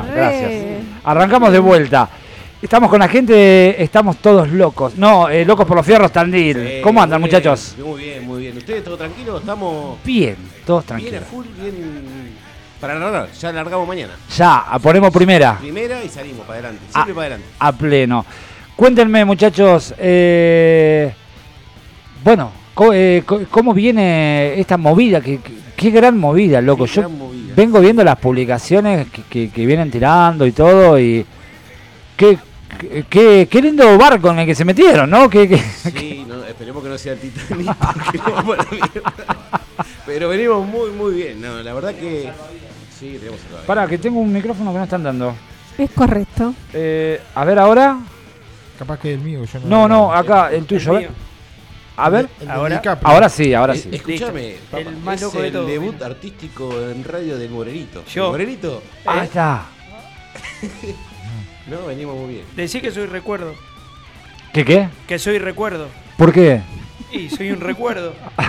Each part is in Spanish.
está, re. gracias. Arrancamos de vuelta. Estamos con la gente, estamos todos locos. No, eh, locos por los fierros Tandil. Sí, ¿Cómo andan, muy muchachos? bien, muy bien, muy bien. ¿Ustedes todo tranquilos? Estamos Bien, todos bien tranquilos. a full, bien. Para largar, ya largamos mañana. Ya, a- ponemos primera, Primera y salimos para adelante. Ah. Siempre para adelante. a pleno. Cuéntenme, muchachos, eh, bueno, eh, ¿cómo viene esta movida? ¿Qué, qué- qué gran movida, loco. Qué Yo gran movida. Vengo viendo las publicaciones que, que- que vienen tirando y todo y qué, qué- qué, lindo barco en el que se metieron, ¿no? Qué- qué- Sí, no, esperemos que no sea el Titanic porque no vamos a la mierda. Pero venimos muy, muy bien. No, la verdad que. Sí, tenemos. Para, que tengo un micrófono que no están dando. Es correcto. Eh, a ver ahora. Capaz que el mío, yo no. No, no, acá, el tuyo. mío. A ver. El Ahora- sí, ahora Eh, sí. Escúchame, papá, El más es loco el debut artístico en radio del Morenito. Yo. ¿El Morenito? Ahí está. No, venimos muy bien. Decí que soy recuerdo. ¿Qué qué? Que soy recuerdo. ¿Por qué? Y soy un recuerdo.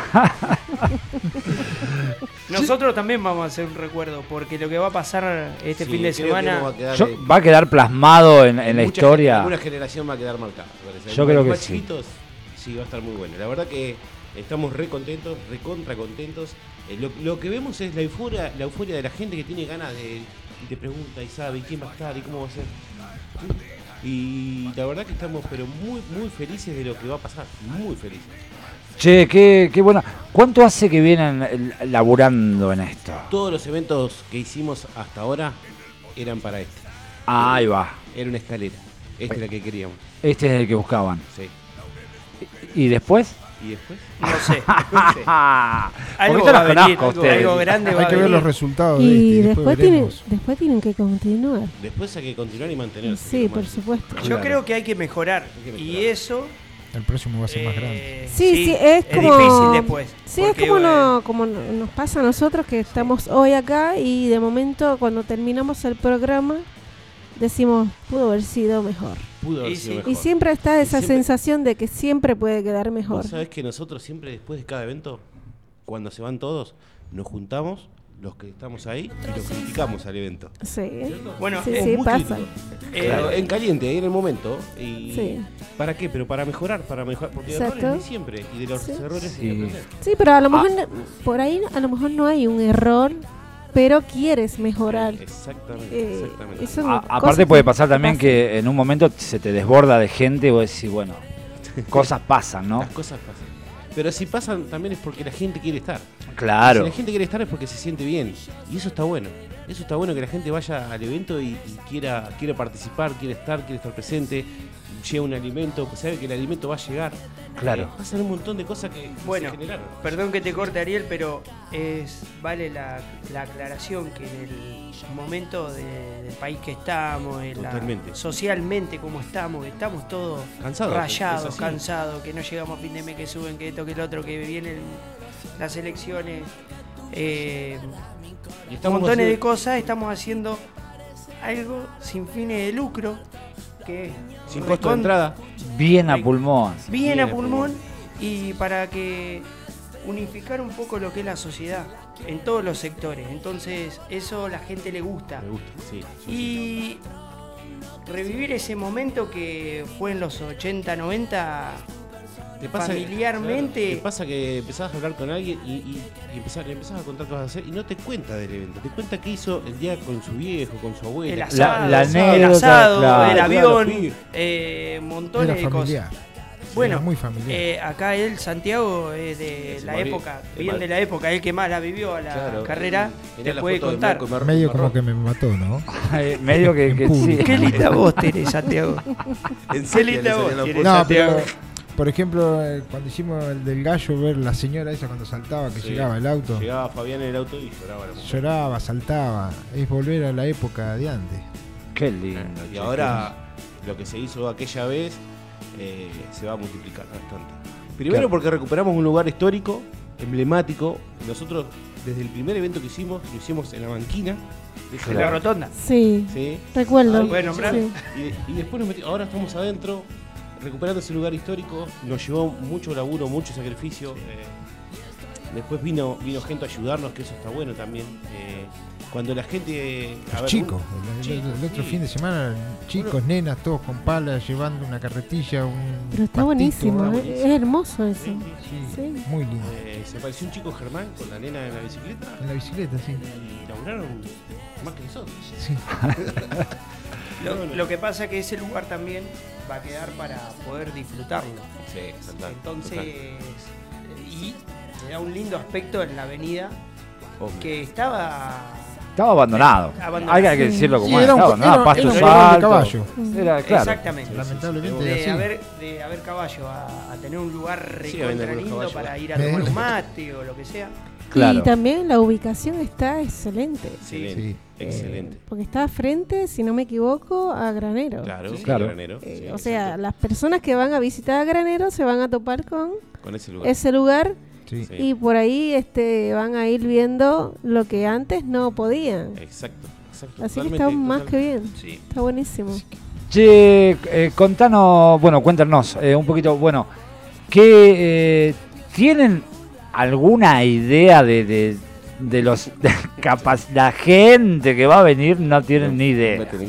Nosotros también vamos a hacer un recuerdo, porque lo que va a pasar este Sí, fin de semana. vamos a quedar, Yo- eh, va a quedar plasmado en, en la historia. gen- Una generación va a quedar marcada. Yo creo que sí. chiquitos, sí, va a estar muy bueno. La verdad que estamos re contentos, recontra contentos. Eh, lo, lo que vemos es la euforia, la euforia de la gente que tiene ganas de. Y te pregunta y sabe y quién va a estar y cómo va a ser. Y la verdad que estamos pero muy, muy felices de lo que va a pasar. Muy felices. Che, qué, qué bueno. ¿Cuánto hace que vienen laburando en esto? Todos los eventos que hicimos hasta ahora eran para este. Ahí va. Era una escalera. Esta es la que queríamos. Este es el que buscaban. Sí. ¿Y después? ¿Y después? No sé. Ah, Algo porque yo va venir, conozco algo, ustedes. algo grande va Hay a que ver venir. los resultados de Y este. y después tienen, después tienen que continuar. Después hay que continuar y mantenerse. Sí, por más. supuesto. Yo Claro. creo que hay que mejorar. que Y eso. El próximo va a ser más grande. eh, Sí, sí, es como- difícil después. Sí, es como, no- como no- nos pasa a nosotros que estamos hoy acá y de momento cuando terminamos el programa decimos, pudo haber sido mejor. Pudo haber Y sido sí. mejor. Y siempre está esa siempre- sensación de que siempre puede quedar mejor. Vos sabés que nosotros siempre después de cada evento, cuando se van todos, nos juntamos, los que estamos ahí, y los criticamos al evento. Sí, Bueno, sí, eh, sí, muy pasa. críticos. eh, Claro, en caliente, ahí en el momento. Y Sí. ¿Para qué? Pero para mejorar, para mejorar. Porque Exacto. errores siempre. Y de los Sí. errores Sí. Sí, pero a lo mejor no- por ahí a lo mejor no hay un error, pero quieres mejorar. Exactamente, Eh, exactamente. eso son A- aparte puede pasar también pasan. que en un momento se te desborda de gente y vos decís, bueno, cosas pasan, ¿no? Las cosas pasan. Pero si pasan también es porque la gente quiere estar. Claro. Si la gente quiere estar es porque se siente bien. Y eso está bueno. Eso está bueno que la gente vaya al evento y, y quiera, quiera participar, quiere estar, quiere estar presente. Lleva un alimento, pues sabe que el alimento va a llegar. Claro. Eh, pasan un montón de cosas que Bueno, se generaron. Perdón que te corte Ariel, pero es vale la, la aclaración que en el momento de- del país que estamos, en la- Totalmente. socialmente como estamos, que estamos todos Cansados, rayados, cansados, que no llegamos a fin de mes, que suben, que esto, que el otro, que vienen las elecciones, eh, Y montones de cosas, estamos haciendo algo sin fines de lucro, que es Sin costo de entrada. Bien a pulmón. bien Bien a pulmón pulmón. y para que unificar un poco lo que es la sociedad en todos los sectores. Entonces, eso a la gente le gusta. Me gusta, sí. Y revivir ese momento que fue en los 80, 90, Te pasa, familiarmente- claro, te pasa que empezás a hablar con alguien y, y, y empezás, le empezás a contar cosas a hacer y no te cuenta del evento. Te cuenta qué hizo el día con su viejo, con su abuela. el La- asado, la el anécdota, asado, claro. el Claro, avión, sí. eh, montones Era de cosas. Bueno, muy familiar. Eh, acá él, Santiago, es de Es la época, bien de la época, el que más la vivió a la Claro, carrera, te la puede contar. Medio como que me mató, ¿no? Eh, Medio que, que sí. Qué linda voz tenés, Santiago. En Qué linda voz No, Santiago. Por ejemplo, eh, cuando hicimos el del gallo, ver la señora esa cuando saltaba, que Sí. llegaba el auto, Llegaba Fabián en el auto y lloraba la mujer. lloraba, saltaba. Es volver a la época de antes. Qué lindo. Y che, ahora lo que se hizo aquella vez eh, se va a multiplicar bastante. Primero Claro. porque recuperamos un lugar histórico, emblemático. Nosotros desde el primer evento que hicimos, lo hicimos en la banquina. En la rotonda. Sí, ¿sí? recuerdo. Ahí, nombrar. Sí. Y, y después nos metimos, ahora estamos adentro, recuperando ese lugar histórico. Nos llevó mucho laburo, mucho sacrificio. eh, Después vino, vino gente a ayudarnos, que eso está bueno también. Eh, cuando la gente. a Los ver, chicos, un- el, el- el otro sí. fin de semana, chicos, nenas, todos con palas, llevando una carretilla, un. Pero está pastito, buenísimo, ¿eh? buenísimo. es hermoso eso. Sí, Sí, Sí. muy lindo. Eh, se apareció un chico Germán con la nena en la bicicleta En la bicicleta, sí. y laburaron más que nosotros. sí. Lo, lo que pasa es que ese lugar también va a quedar para poder disfrutarlo. Sí, total. Entonces, total. y le da un lindo aspecto en la avenida Obvio. que estaba Estaba abandonado. Abandonado. Hay que decirlo como Sí, era un- Estaba abandonado, era- pasto de alto. caballo. Era, claro. exactamente. Lamentablemente De así. haber, de haber caballo a, a tener un lugar Sí, recontra lindo para ir a tomar un mate o lo que sea. Claro. Y también la ubicación está excelente. Excelente. Sí. Excelente. Eh, porque está frente, si no me equivoco, a Granero. Claro, Sí, sí, claro. granero. Eh, Sí, o sea, exacto. las personas que van a visitar a Granero se van a topar con con ese lugar. ese lugar Sí. Sí. y por ahí este van a ir viendo lo que antes no podían. Exacto, exacto. Así que está más que bien. Sí. Está buenísimo. Che, eh, contanos, bueno, cuéntanos eh, un poquito, bueno, que eh, tienen alguna idea de, de, de los de capaz la gente que va a venir no tienen ni idea, todo.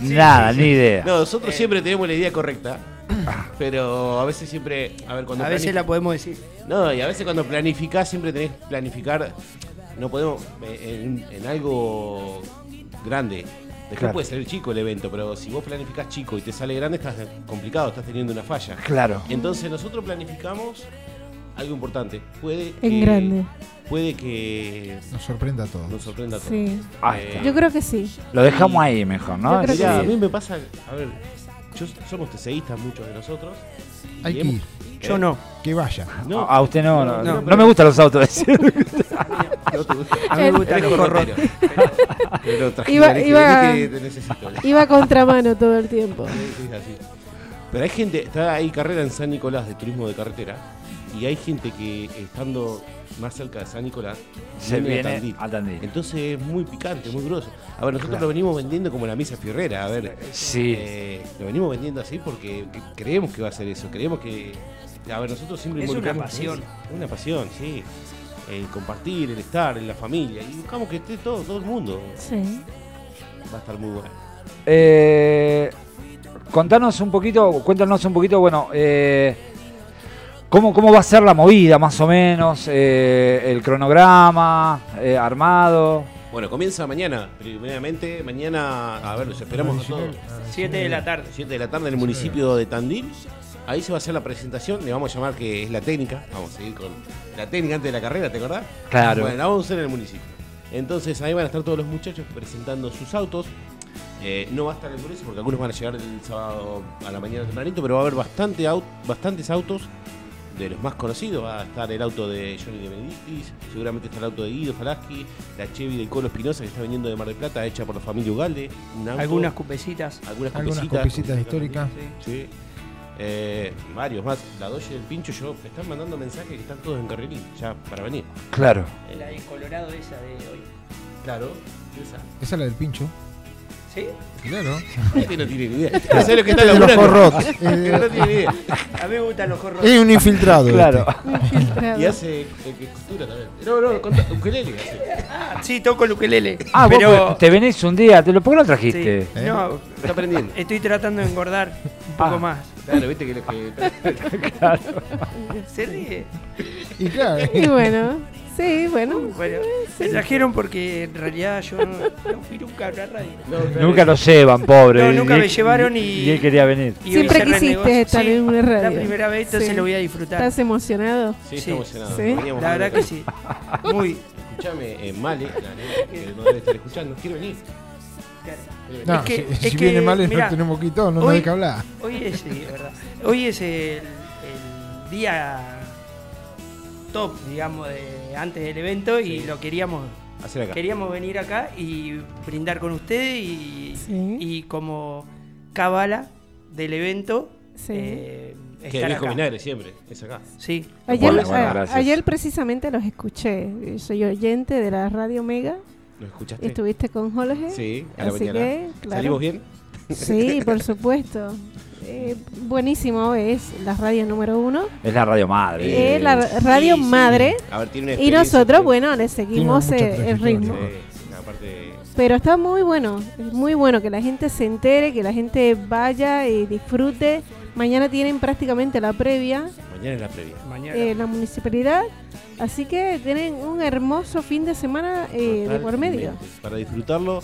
nada, ni idea. No, nosotros Eh. siempre tenemos la idea correcta, pero a veces siempre, a ver, cuando A veces la podemos decir. No, y a veces cuando planificás siempre tenés que planificar, no podemos, eh, en, en algo grande. Después Claro. puede salir chico el evento, pero si vos planificás chico y te sale grande, estás complicado, estás teniendo una falla. Claro. Entonces nosotros planificamos algo importante. Puede que, En grande. Puede que Nos sorprenda a todos. nos sorprenda a todos. Sí. Ahí está. Yo creo que sí. Lo dejamos ahí mejor, ¿no? Que a mí me pasa, a ver, yo, somos TCIstas muchos de nosotros. Hay que hemos- ir, Yo no. que vaya. No, A, usted no, no, No, no, me gustan los autos. A mí me gustan los corrotes. Pero Iba- que- iba- vení que te necesito. Iba contramano todo el tiempo. Pero hay gente, está ahí carrera en San Nicolás de turismo de carretera y hay gente que estando más cerca de San Nicolás Se a viene Tandil. a Tandil. Entonces es muy picante, muy grueso. A ver, nosotros Claro. lo venimos vendiendo como la misa fierrera. A ver, Sí. eh, lo venimos vendiendo así porque que- creemos que va a ser eso. Creemos que. A ver, nosotros siempre Es una pasión. Es una pasión, sí. El compartir, el estar, en la familia. Y buscamos que esté todo, todo el mundo. Sí. Va a estar muy bueno. Eh, contanos un poquito, cuéntanos un poquito, bueno, eh, ¿cómo, ¿cómo va a ser la movida más o menos? Eh, el cronograma eh, armado. Bueno, comienza mañana, primeramente. Mañana, a ver, los esperamos a todos. 7 de la tarde. 7 de la tarde en el municipio de Tandil. Ahí se va a hacer la presentación, le vamos a llamar que es la técnica. Vamos a seguir con la técnica antes de la carrera, ¿te acordás? Claro. Bueno, la vamos a hacer en el municipio. Entonces ahí van a estar todos los muchachos presentando sus autos. Eh, no va a estar el grueso porque algunos van a llegar el sábado a la mañana tempranito, pero va a haber bastante au- bastantes autos de los más conocidos. Va a estar el auto de Johnny de Benedictis, seguramente está el auto de Guido Falaski, la Chevy del Colo Espinosa que está viniendo de Mar del Plata, hecha por la familia Ugalde. un auto- Algunas cupecitas. algunas copecitas históricas. Sí. Eh, varios más. La Doge del Pincho, yo me están mandando mensajes que están todos en carril ya para venir. Claro. La de Colorado esa de hoy. Claro, esa. Esa es la del pincho. ¿Sí? Claro. Este no tiene ni idea. Este no sabe lo que está Este los corrotes. Este no tiene ni idea. A mí me gustan los corros. Es un infiltrado. Claro. Infiltrado. Y hace que costura también. No, no, conta, ukelele hace. Ah, sí, toco el ukelele. Ah, vos pero pues, te venís un día, te lo, ¿por qué no sí, trajiste? ¿Eh? no, Está aprendiendo. estoy tratando de engordar un poco Ah. más. Claro, viste que lo que. Se ríe. Y claro. Y bueno, sí, bueno. Bueno, me trajeron porque en realidad yo no, no fui nunca a una radio. No. Nunca lo llevan, pobre. No, nunca Y- me llevaron y- Y él quería venir. Y Siempre quisiste estar Sí, en una radio. La primera vez, entonces Sí. lo voy a disfrutar. ¿Estás emocionado? Sí, Sí, está emocionado. La verdad que sí. Muy. Escuchame, eh, Male, la nena que no debe estar escuchando, quiere venir. No, Es que- si, es si que, viene mal mirá, no tenemos no hoy- hay que hablar. Hoy es, sí, es verdad. Hoy es el, el día top, digamos, de antes del evento y Sí. lo queríamos Hacer acá. queríamos venir acá y brindar con ustedes y, Sí. y como cábala del evento Sí. eh, Que viejo vinagre siempre, es acá. Sí. Ayer, Bueno, bueno, a- gracias. ayer precisamente los escuché. Soy oyente de la radio Mega. ¿Lo escuchaste? Estuviste con Jorge. Sí, a la Así mañana. que, claro. ¿Salimos bien? Sí, por supuesto. Eh, buenísimo, es la radio número uno, Es la radio madre. es la radio Sí, sí. madre. A ver, tiene una Y nosotros, que- bueno, le seguimos eh, el ritmo. Sí, aparte, Pero está muy bueno, es muy bueno que la gente se entere, que la gente vaya y disfrute. Mañana tienen prácticamente la previa mañana es la previa. Mañana. en la municipalidad, así que tienen un hermoso fin de semana eh, de por medio. Para disfrutarlo,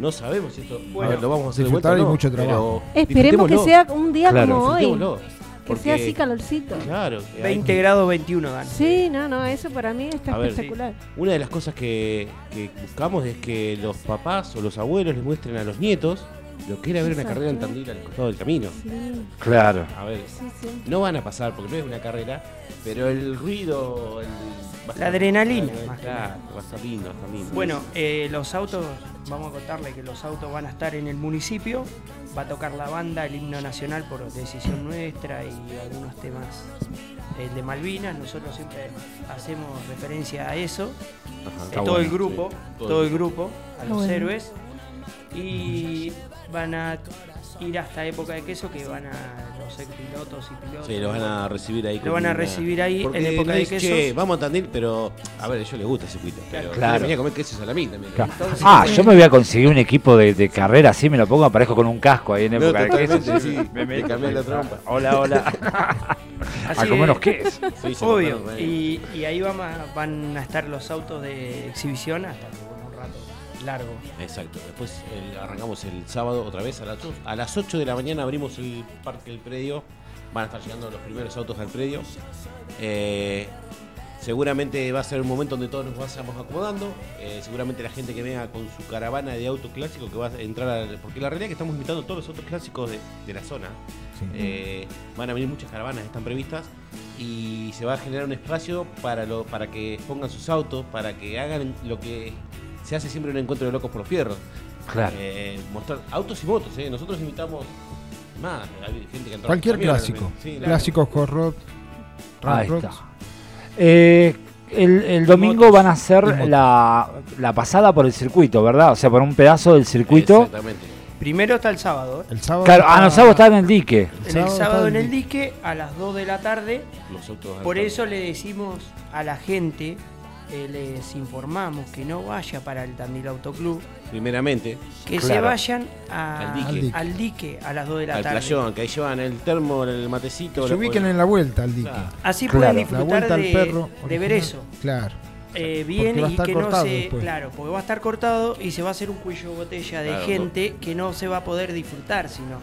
no sabemos si esto Bueno, a ver, lo vamos a hacer de vuelta mucho pero trabajo. Esperemos que sea un día Claro, como hoy, que sea así calorcito. Claro. que hay- 20 grados 21 dan. Sí, no, no, eso para mí está A ver, espectacular. Una de las cosas que, que buscamos es que los papás o los abuelos les muestren a los nietos lo que era ver una Exacto. carrera en Tandil al costado del camino. Sí, Claro. A ver, sí, sí. no van a pasar porque no es una carrera, pero el ruido, el, La adrenalina, más que estar- va a estar lindo, va a estar lindo. Bueno, eh, los autos, vamos a contarle que los autos van a estar en el municipio, va a tocar la banda, el himno nacional por decisión nuestra y algunos temas el de Malvinas, nosotros siempre hacemos referencia a eso, Ajá. eh, todo el grupo, sí. todo el grupo, a los Bueno. héroes, y van a ir hasta época de queso que van a los ex pilotos y pilotos. Sí, lo van a recibir ahí. Lo van a recibir ahí Porque en época no de es, quesos. "Che, vamos a Tandil, pero a ver, a ellos les gusta ese circuito. Pero Claro. venir a comer queso salamín también. Claro. Entonces- Ah, yo me voy a conseguir un equipo de, de carrera, así me lo pongo, aparezco con un casco ahí en No, época de queso. totalmente, sí. Me Te meto. cambiás la trompa. Hola, hola. Así a comer que- los quesos. Sí, Obvio, eh. y, y ahí van a, van a estar los autos de exhibición hasta largo. Exacto. Después el- arrancamos el sábado otra vez a las, a las 8 de la mañana abrimos el parque del predio. Van a estar llegando los primeros autos al predio. Eh, seguramente va a ser un momento donde todos nos vayamos acomodando. Eh, seguramente la gente que venga con su caravana de auto clásico que va a entrar a, porque la realidad es que estamos invitando a todos los autos clásicos de, de la zona. Sí. Eh, van a venir muchas caravanas, están previstas y se va a generar un espacio para lo, para que pongan sus autos, para que hagan lo que se hace siempre un encuentro de locos por los fierros. Claro. Eh, mostrar autos y motos, ¿eh? nosotros invitamos más, hay gente que entra Cualquier clásico. Sí, claro. Clásicos, Corrot, Ahí está. Eh, el, el domingo Motos. van a hacer la, la pasada por el circuito, ¿verdad? O sea, por un pedazo del circuito. Exactamente. Primero está el sábado. ¿eh? El sábado. Claro, ah, no, está- sábado está en el dique. En el sábado sábado en está el dique a las 2 de la tarde. Los autos Por eso le decimos a la gente, eh, les informamos que no vaya para el Tandil Autoclub, Primeramente, que se vayan a- Al dique. al dique a las 2 de la al tarde. playón, que ahí llevan el termo, el matecito. Se ubiquen en la vuelta al dique. Claro. Así Claro. pueden La disfrutar vuelta al de, perro. de ver eso. Claro. eh, bien a y que no se. después. Claro, porque va a estar cortado y se va a hacer un cuello botella de Claro, gente que no se va a poder disfrutar, sino.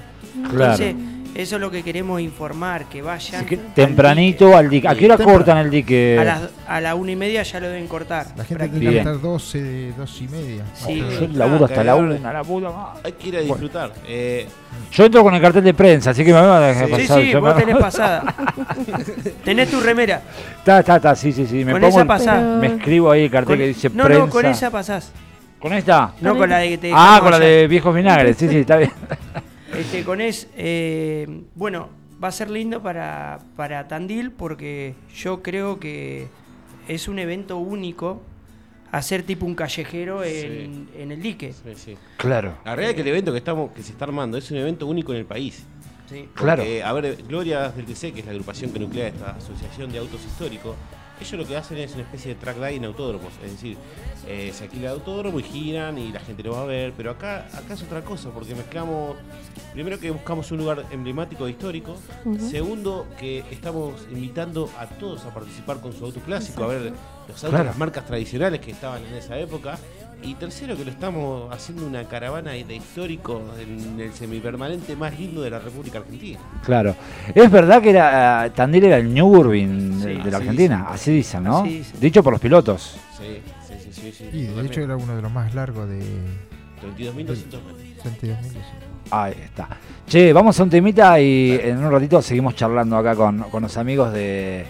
Claro. Entonces, eso es lo que queremos informar, que vayan. Que al tempranito al dique. ¿A qué hora Temprano. cortan el dique? A, las, a la una y media ya lo deben cortar. La gente tiene que estar 12, 2 y media. Sí. Yo menos. laburo hasta la Ah, una, la puta madre. Hay que ir a disfrutar. Eh, Yo entro con el cartel de prensa, así que me van a dejar Sí, Sí, pasar. sí, yo vos tenés pasada. tenés tu remera. Está, está, está, sí, sí, sí. Me Con pongo esa pasás. Me escribo ahí el cartel Con- que dice no, prensa. no, con esa pasás. ¿Con esta? No Con la de que te Ah, con la de viejos vinagres. Sí, sí, está bien. Este, con es, eh, bueno, va a ser lindo para, para Tandil porque yo creo que es un evento único hacer tipo un callejero en, en el dique. sí, sí. Claro. La realidad es que el evento que estamos que se está armando es un evento único en el país. Sí. Claro. A ver, Gloria del TC, que es la agrupación que nuclea esta asociación de autos históricos, ellos lo que hacen es una especie de track day en autódromos. Es decir, eh, se alquila el autódromo y giran y la gente lo va a ver. Pero acá, acá es otra cosa, porque mezclamos. Primero que buscamos un lugar emblemático e histórico. Segundo, que estamos invitando a todos a participar con su auto clásico, a ver los autos Claro. de las marcas tradicionales que estaban en esa época. Y tercero, que lo estamos haciendo una caravana de histórico en el semipermanente más lindo de la República Argentina. Claro. Es verdad que era, eh, Tandil era el New Urban de, Sí, de la Argentina, dicen. así dicen, ¿no? Así dicen. Dicho por los pilotos. Sí, sí, sí, sí. sí, Y de hecho era uno de los más largos de 22.200 metros. 32.000. Ahí está. Che, vamos a un temita y en un ratito seguimos charlando acá con, con los amigos de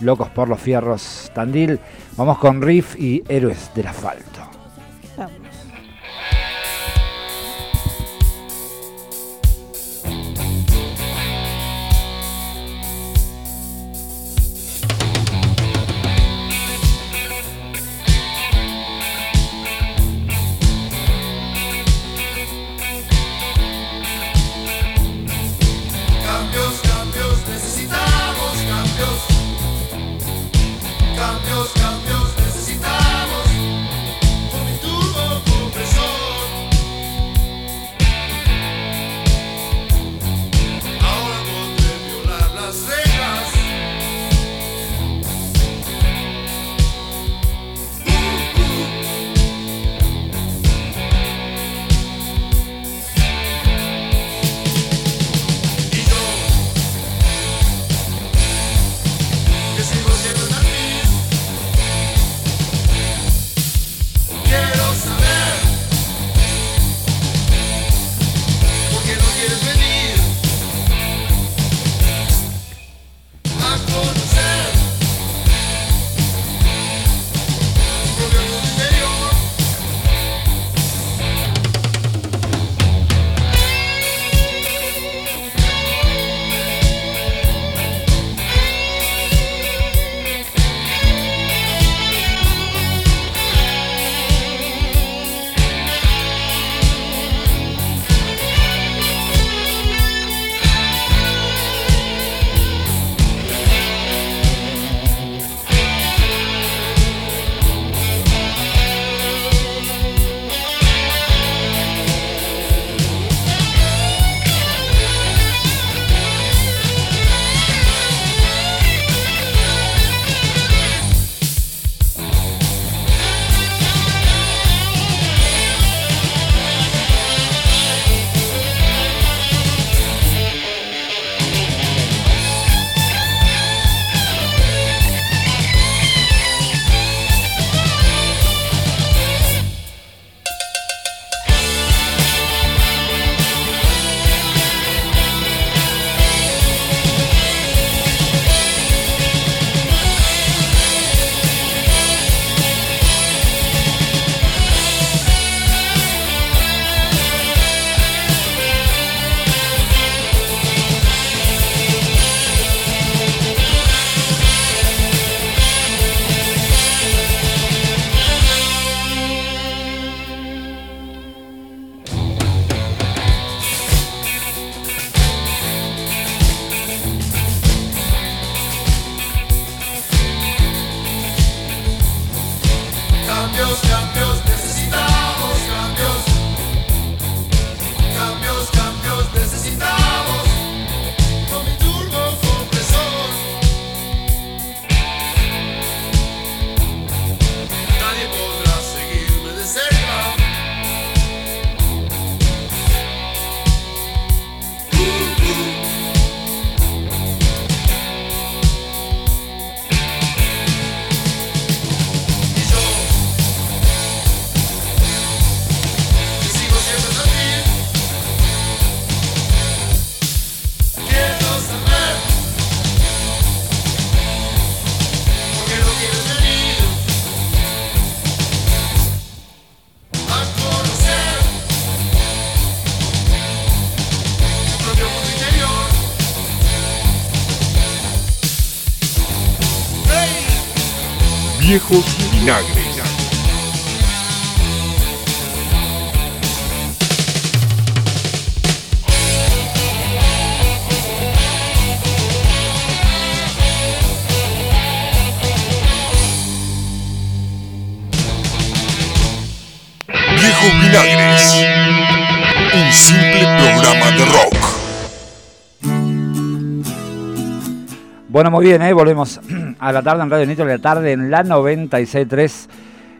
Locos por los Fierros Tandil. Vamos con Riff y Héroes del Asfalto. Viejos Vinagres. Viejos Vinagres. Un simple programa de rock. Bueno, muy bien, ¿eh? volvemos a la tarde en Radio Nitro, la tarde en la 96.3,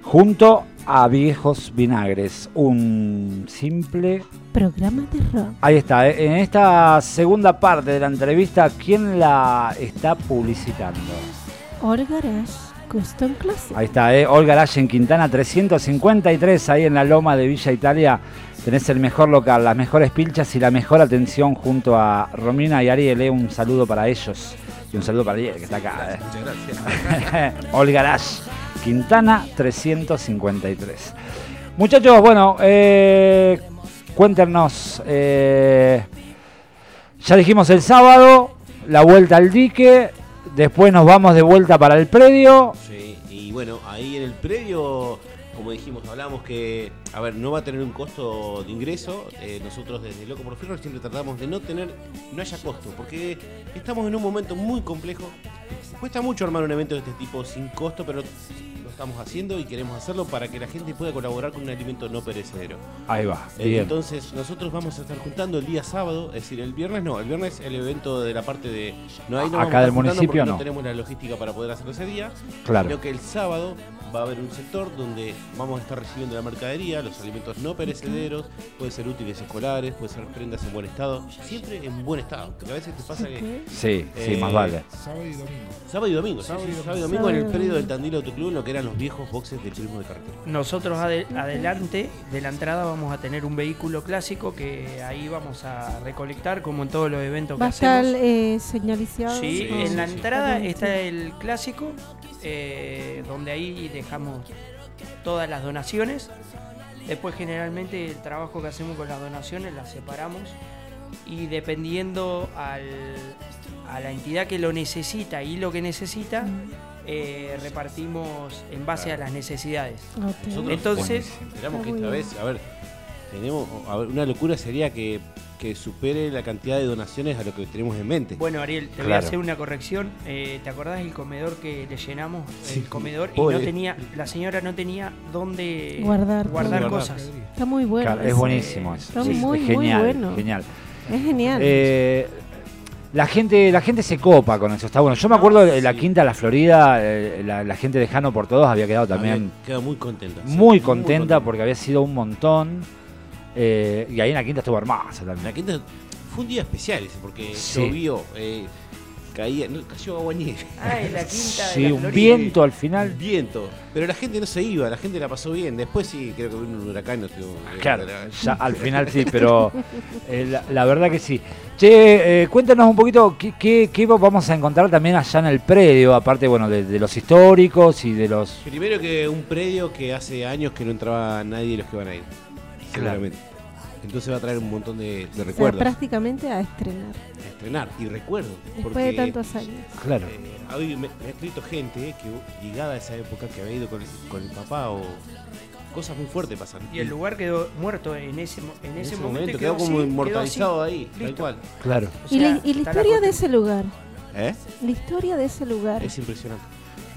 junto a Viejos Vinagres. Un simple... Programa de rock. Ahí está, ¿eh? en esta segunda parte de la entrevista, ¿quién la está publicitando? Garage Custom Classic. Ahí está, ¿eh? Olga Lash en Quintana 353, ahí en la Loma de Villa Italia. Tenés el mejor local, las mejores pilchas y la mejor atención junto a Romina y Ariel. ¿eh? Un saludo para ellos y un saludo para Ariel que está acá. ¿eh? Muchas gracias. Olga Lash, Quintana 353. Muchachos, bueno, eh, cuéntenos. eh, ya dijimos el sábado, la vuelta al dique. Después nos vamos de vuelta para el predio. Sí, y bueno, ahí en el predio, como dijimos, hablamos que, a ver, no va a tener un costo de ingreso. Eh, nosotros desde Loco por Fierro siempre tratamos de no tener, no haya costo, porque estamos en un momento muy complejo. Cuesta mucho armar un evento de este tipo sin costo, pero lo estamos haciendo y queremos hacerlo para que la gente pueda colaborar con un alimento no perecedero. Ahí va, Eh. Entonces nosotros vamos a estar juntando el día sábado, es decir, el viernes no, el viernes el evento de la parte de... No, ahí no Acá del municipio porque no. tenemos la logística para poder hacerlo ese día, Claro. sino que el sábado va a haber un sector donde vamos a estar recibiendo la mercadería, los alimentos no perecederos, puede ser útiles escolares, puede ser prendas en buen estado, siempre en buen estado, porque a veces te pasa que... Sí, sí, Eh, más vale. Sábado y domingo. Sábado y domingo, sí, Sábado sí, y sábado y domingo. en el predio del. Tandil Autoclub, lo que eran los viejos boxes de turismo de carretera. Nosotros ade- adelante de la entrada vamos a tener un vehículo clásico que ahí vamos a recolectar como en todos los eventos que Va a estar hacemos. eh, señalizado. Sí, Sí, en sí, la sí. entrada está sí. el clásico, eh, donde ahí dejamos todas las donaciones. Después generalmente el trabajo que hacemos con las donaciones las separamos y dependiendo al- a la entidad que lo necesita y lo que necesita, eh, repartimos en base a las necesidades. Nosotros Entonces- esperamos que esta vez, a ver, tenemos, a ver, una locura sería que, que supere la cantidad de donaciones a lo que tenemos en mente. Bueno, Ariel, te voy a hacer una corrección. Eh, ¿Te acordás el comedor que le llenamos? Sí, el comedor y no tenía, la señora no tenía dónde Guardar guardar todo. cosas. Está muy bueno. Claro, es buenísimo eso. Está sí, muy, es muy genial, bueno. genial. Es genial. Eh, la gente, la gente se copa con eso, está bueno. Yo me acuerdo de la sí. quinta de la Florida, eh, la, la gente de Jano por todos había quedado también muy contenta. sí, muy contenta. porque había sido un montón. Eh, y ahí en la quinta estuvo hermosa La también. quinta fue un día especial ese, porque Sí. llovió, eh, caía, no, cayó agua nieve. Ah, en la quinta Sí, de la un Florida. viento al final. Viento. Pero la gente no se iba, la gente la pasó bien. Después sí, creo que vino un huracán. No sé, Claro, era- ya al final sí, pero eh, la, la verdad que sí. Che, eh, cuéntanos un poquito qué, qué- qué vamos a encontrar también allá en el predio, aparte bueno de, de los históricos y de los... Primero que un predio que hace años que no entraba nadie de los que van a ir. Seguramente. Entonces va a traer un montón de, de O sea, recuerdos. prácticamente a estrenar. a estrenar y recuerdos. Después porque, de tantos años. Claro. eh, ha habido- me, me ha escrito gente que ligada a esa época que había ido con, el- con el papá o cosas muy fuertes pasan. Y el lugar quedó muerto en ese, en en ese, ese momento, quedó como así, inmortalizado quedó ahí, tal cual. Claro. ¿Y O la, sea, y la está la historia de ese lugar? ¿Eh? La historia de ese lugar. Es impresionante.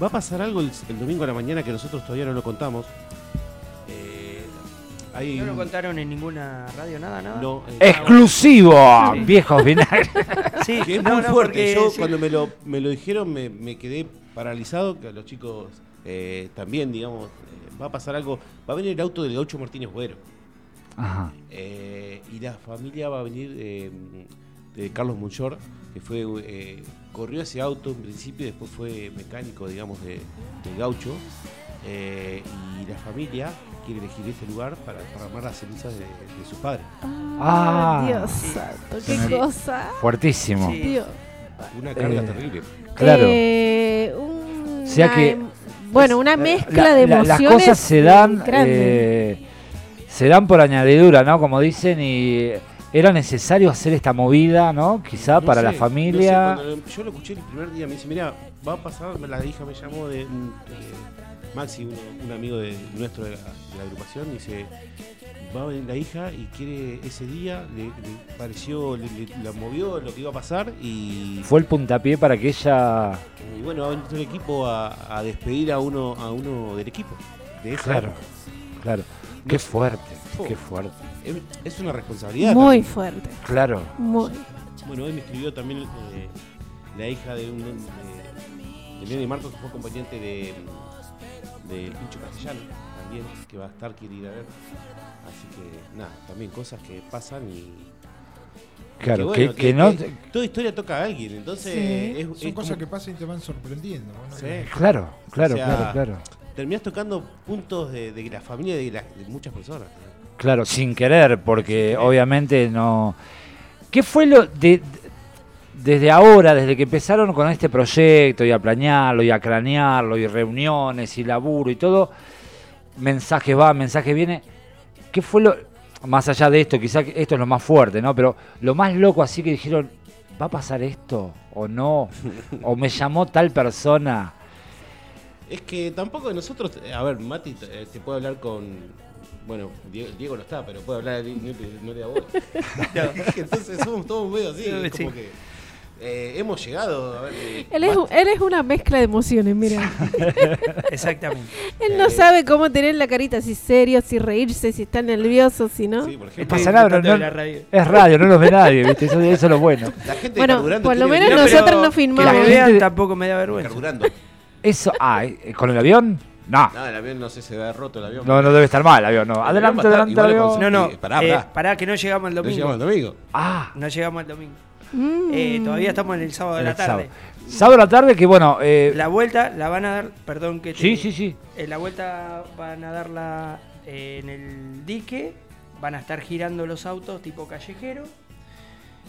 Va a pasar algo el, el domingo a la mañana que nosotros todavía no lo contamos. Hay ¿No lo un- contaron en ninguna radio, nada, nada? No, eh, Exclusivo, Sí. viejos vinagres. Sí, que es no, muy no, fuerte. porque Yo sí. cuando me lo, me lo dijeron me, me quedé paralizado, que a los chicos eh, también, digamos, eh, va a pasar algo. Va a venir el auto del gaucho Martínez Güero. Ajá. Eh, y la familia va a venir eh, de Carlos Monchor, que fue eh, corrió ese auto en principio y después fue mecánico, digamos, de, del gaucho. Eh, y la familia quiere elegir este lugar para, armar las cenizas de, de sus padres. Ah, Ah. Dios Sí. santo, Sí. qué cosa. Fuertísimo. Sí. Dios. Una carga Eh, terrible. Claro. Eh, O sea que- bueno, una mezcla La- de la- emociones. las cosas se dan eh, se dan por añadidura, ¿no? Como dicen y era necesario hacer esta movida, ¿no? Quizá No para sé, la no familia. sé, yo lo escuché el primer día, me dice, mira, va a pasar, la hija me llamó de mm, Maxi, un amigo de, nuestro de la, de la agrupación, dice, va a venir la hija y quiere ese día, le, le pareció, le, le- la movió lo que iba a pasar y, Fue el puntapié para que ella... y bueno, va a venir todo el equipo a, a despedir a uno, a uno del equipo. De esa Claro, época. claro. Qué fuerte, Fu. qué fuerte. Es, una responsabilidad. Muy también. fuerte. Claro. Muy. Bueno, hoy me escribió también eh, la hija de un de, de Marcos, que fue acompañante de, de Pincho Castellano, también, que va a estar, quiere ir a ver. Así que, nada, también cosas que pasan y. Claro, bueno, que, que no... toda historia toca a alguien, entonces. Sí. es- Son es cosas como- que pasan y te van sorprendiendo. ¿no? Sí. Claro, claro, O sea, claro, claro. Terminás tocando puntos de, de la familia de, la- de muchas personas. Claro, sin querer, porque obviamente no... ¿Qué fue lo de, de- desde ahora, desde que empezaron con este proyecto y a planearlo y a cranearlo y reuniones y laburo y todo, mensajes va, mensaje viene, ¿qué fue lo, más allá de esto, quizás esto es lo más fuerte, ¿no? Pero lo más loco así que dijeron, ¿va a pasar esto o no? ¿O me llamó tal persona? Es que tampoco nosotros, eh, a ver, Mati te, eh, te puede hablar con, bueno, Diego, Diego no está, pero puede hablar, no, no le da. Entonces somos todos medio así, es como Sí. que eh, hemos llegado, a ver, eh, Él es, Mati- él es una mezcla de emociones, mira. Exactamente. Él no Eh. sabe cómo tener la carita, si serio, si reírse, si está nervioso, si no. sí, por No ejemplo, pasa nada, no- radio. es radio, no los ve nadie, ¿viste? Eso, eso es lo bueno. la gente Bueno, por lo menos venir nosotros no Que filmamos. me La vean gente- tampoco me da vergüenza. carburando. Eso, ah, ¿eh, ¿con el avión? No, No, el avión no sé, se va roto el avión. no, no debe estar mal el avión, no. El Adelante, adelante, avión. No, no, Eh, pará, eh, pará. pará, que no llegamos el No domingo. llegamos el domingo. Ah, No llegamos el domingo. Mm. Eh, todavía estamos en el sábado de el la tarde. sábado. Sábado a la tarde, que bueno, eh, La vuelta la van a dar, perdón que te- sí, sí, sí. eh, la vuelta van a darla eh, en el dique, van a estar girando los autos tipo callejero.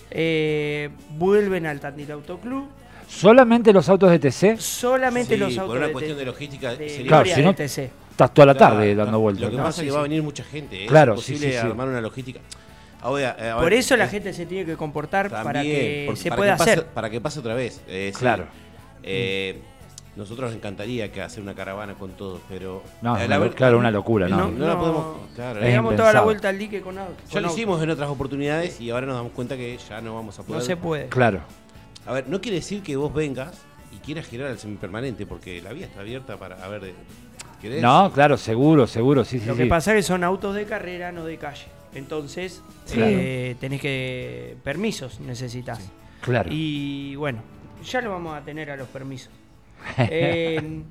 Eh, vuelven al Tandil Autoclub. Solamente los autos de TC, Solamente Sí, los autos por una de, cuestión de de, logística. de sería- Claro, si no- TC. estás toda la Claro, tarde dando vueltas. Lo que ¿no? pasa Sí, es que va a venir mucha gente. Es Claro, sí, imposible sí, sí. armar una logística. Ahora, Por eso la es- gente se tiene que comportar para que porque- se para pueda que pase- hacer. Para que pase otra vez. eh, sí. Claro. Eh, nosotros nos encantaría que hacer una caravana con todos, pero. No, eh, lo- claro, una locura, ¿no? No, la podemos. Claro, Es eh, Llegamos toda la vuelta al dique con auto. ya con lo auto. hicimos en otras oportunidades y ahora nos damos cuenta que ya no vamos a poder. No se puede. Claro. A ver, no quiere decir que vos vengas y quieras girar al semipermanente, porque la vía está abierta para. A ver, de- ¿querés? No, claro, seguro, seguro, sí, sí, Lo sí. que pasa es que son autos de carrera, no de calle. Entonces, Sí. eh, tenés que. Permisos necesitas. Claro. Y bueno, ya lo vamos a tener a los permisos. Eh,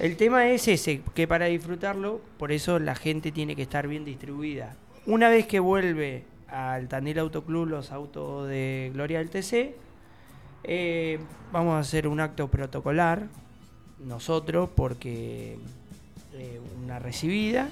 el tema es ese, que para disfrutarlo, por eso la gente tiene que estar bien distribuida. Una vez que vuelve al Tandil Autoclub los autos de Gloria del TC, eh, vamos a hacer un acto protocolar, nosotros, porque eh, una recibida,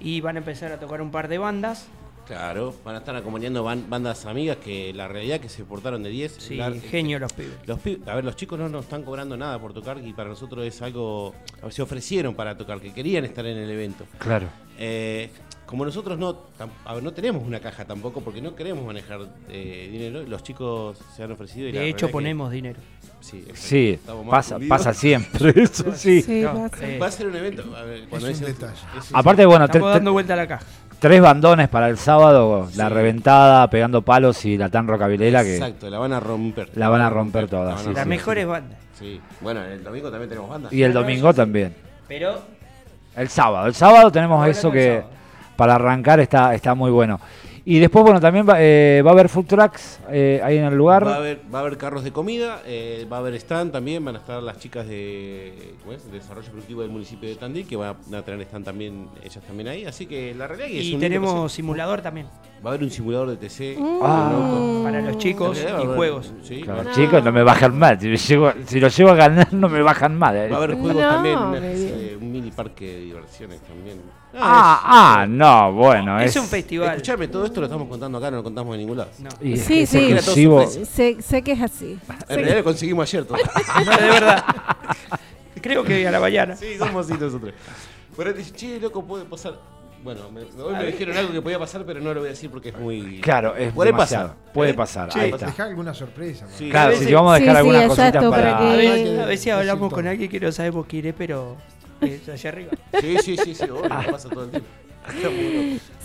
y van a empezar a tocar un par de bandas. Claro, van a estar acompañando ban- bandas amigas que la realidad que se portaron de 10. Sí, La- genio los pibes. Los pi- a ver, los chicos no nos están cobrando nada por tocar y para nosotros es algo. a ver, Se ofrecieron para tocar, que querían estar en el evento. Claro. Eh, como nosotros no, tam- a ver, no tenemos una caja tampoco porque no queremos manejar eh, dinero, los chicos se han ofrecido y la De hecho, que- ponemos dinero. sí, Sí, pasa, fundidos. pasa siempre, eso sí. Sí, No, pasa. eh, Va a ser un evento. a ver, cuando Es un detalle. Aparte, bueno, Estamos dando vuelta a la caja. Tres bandones para el sábado, la reventada, pegando palos y la tan rocabilera que Exacto, la van a romper. la van a romper todas, Las mejores bandas. Sí, bueno, el domingo también tenemos bandas. y el domingo también. Pero El sábado, el sábado tenemos eso que sábado. para arrancar está, está muy bueno. Y después, bueno, también va, eh, va a haber food trucks eh, ahí en el lugar. Va a haber, va a haber carros de comida, eh, va a haber stand también, van a estar las chicas de ¿cómo es? Desarrollo Productivo del municipio de Tandil, que van a tener stand también, ellas también ahí. Así que la realidad que es y tenemos simulador también. Va a haber un simulador de TC. Ah. con auto. Para los chicos y juegos. Sí, Claro, No. chicos, no me bajan más. Si, lo llevo- si lo llevo a ganar, no me bajan más. eh. Va a haber juegos No, también, eh, parque de diversiones también. Ah, ah, no, bueno. Es Es, un festival. Escuchame, todo esto lo estamos contando acá, no lo contamos en ningún lado. No. y es Sí, sí. Sé, sé que es así. En Sé realidad lo conseguimos ayer todo. No, de verdad. Creo que a la mañana. sí, somos así nosotros. Pero dice, che, loco, puede pasar. Bueno, me, hoy me dijeron algo que podía pasar, pero no lo voy a decir porque es muy. Claro, es Puede demasiado. pasar. Puede ¿Eh? pasar, Sí, ahí está. dejar alguna sorpresa. Sí. Claro, A si veces- vamos a dejar Sí, sí, algunas cositas para para... que- A que a ver si hablamos con alguien que no sabemos quién es, pero es allá arriba. Sí, sí, sí, sí, obvio, me pasa todo el tiempo.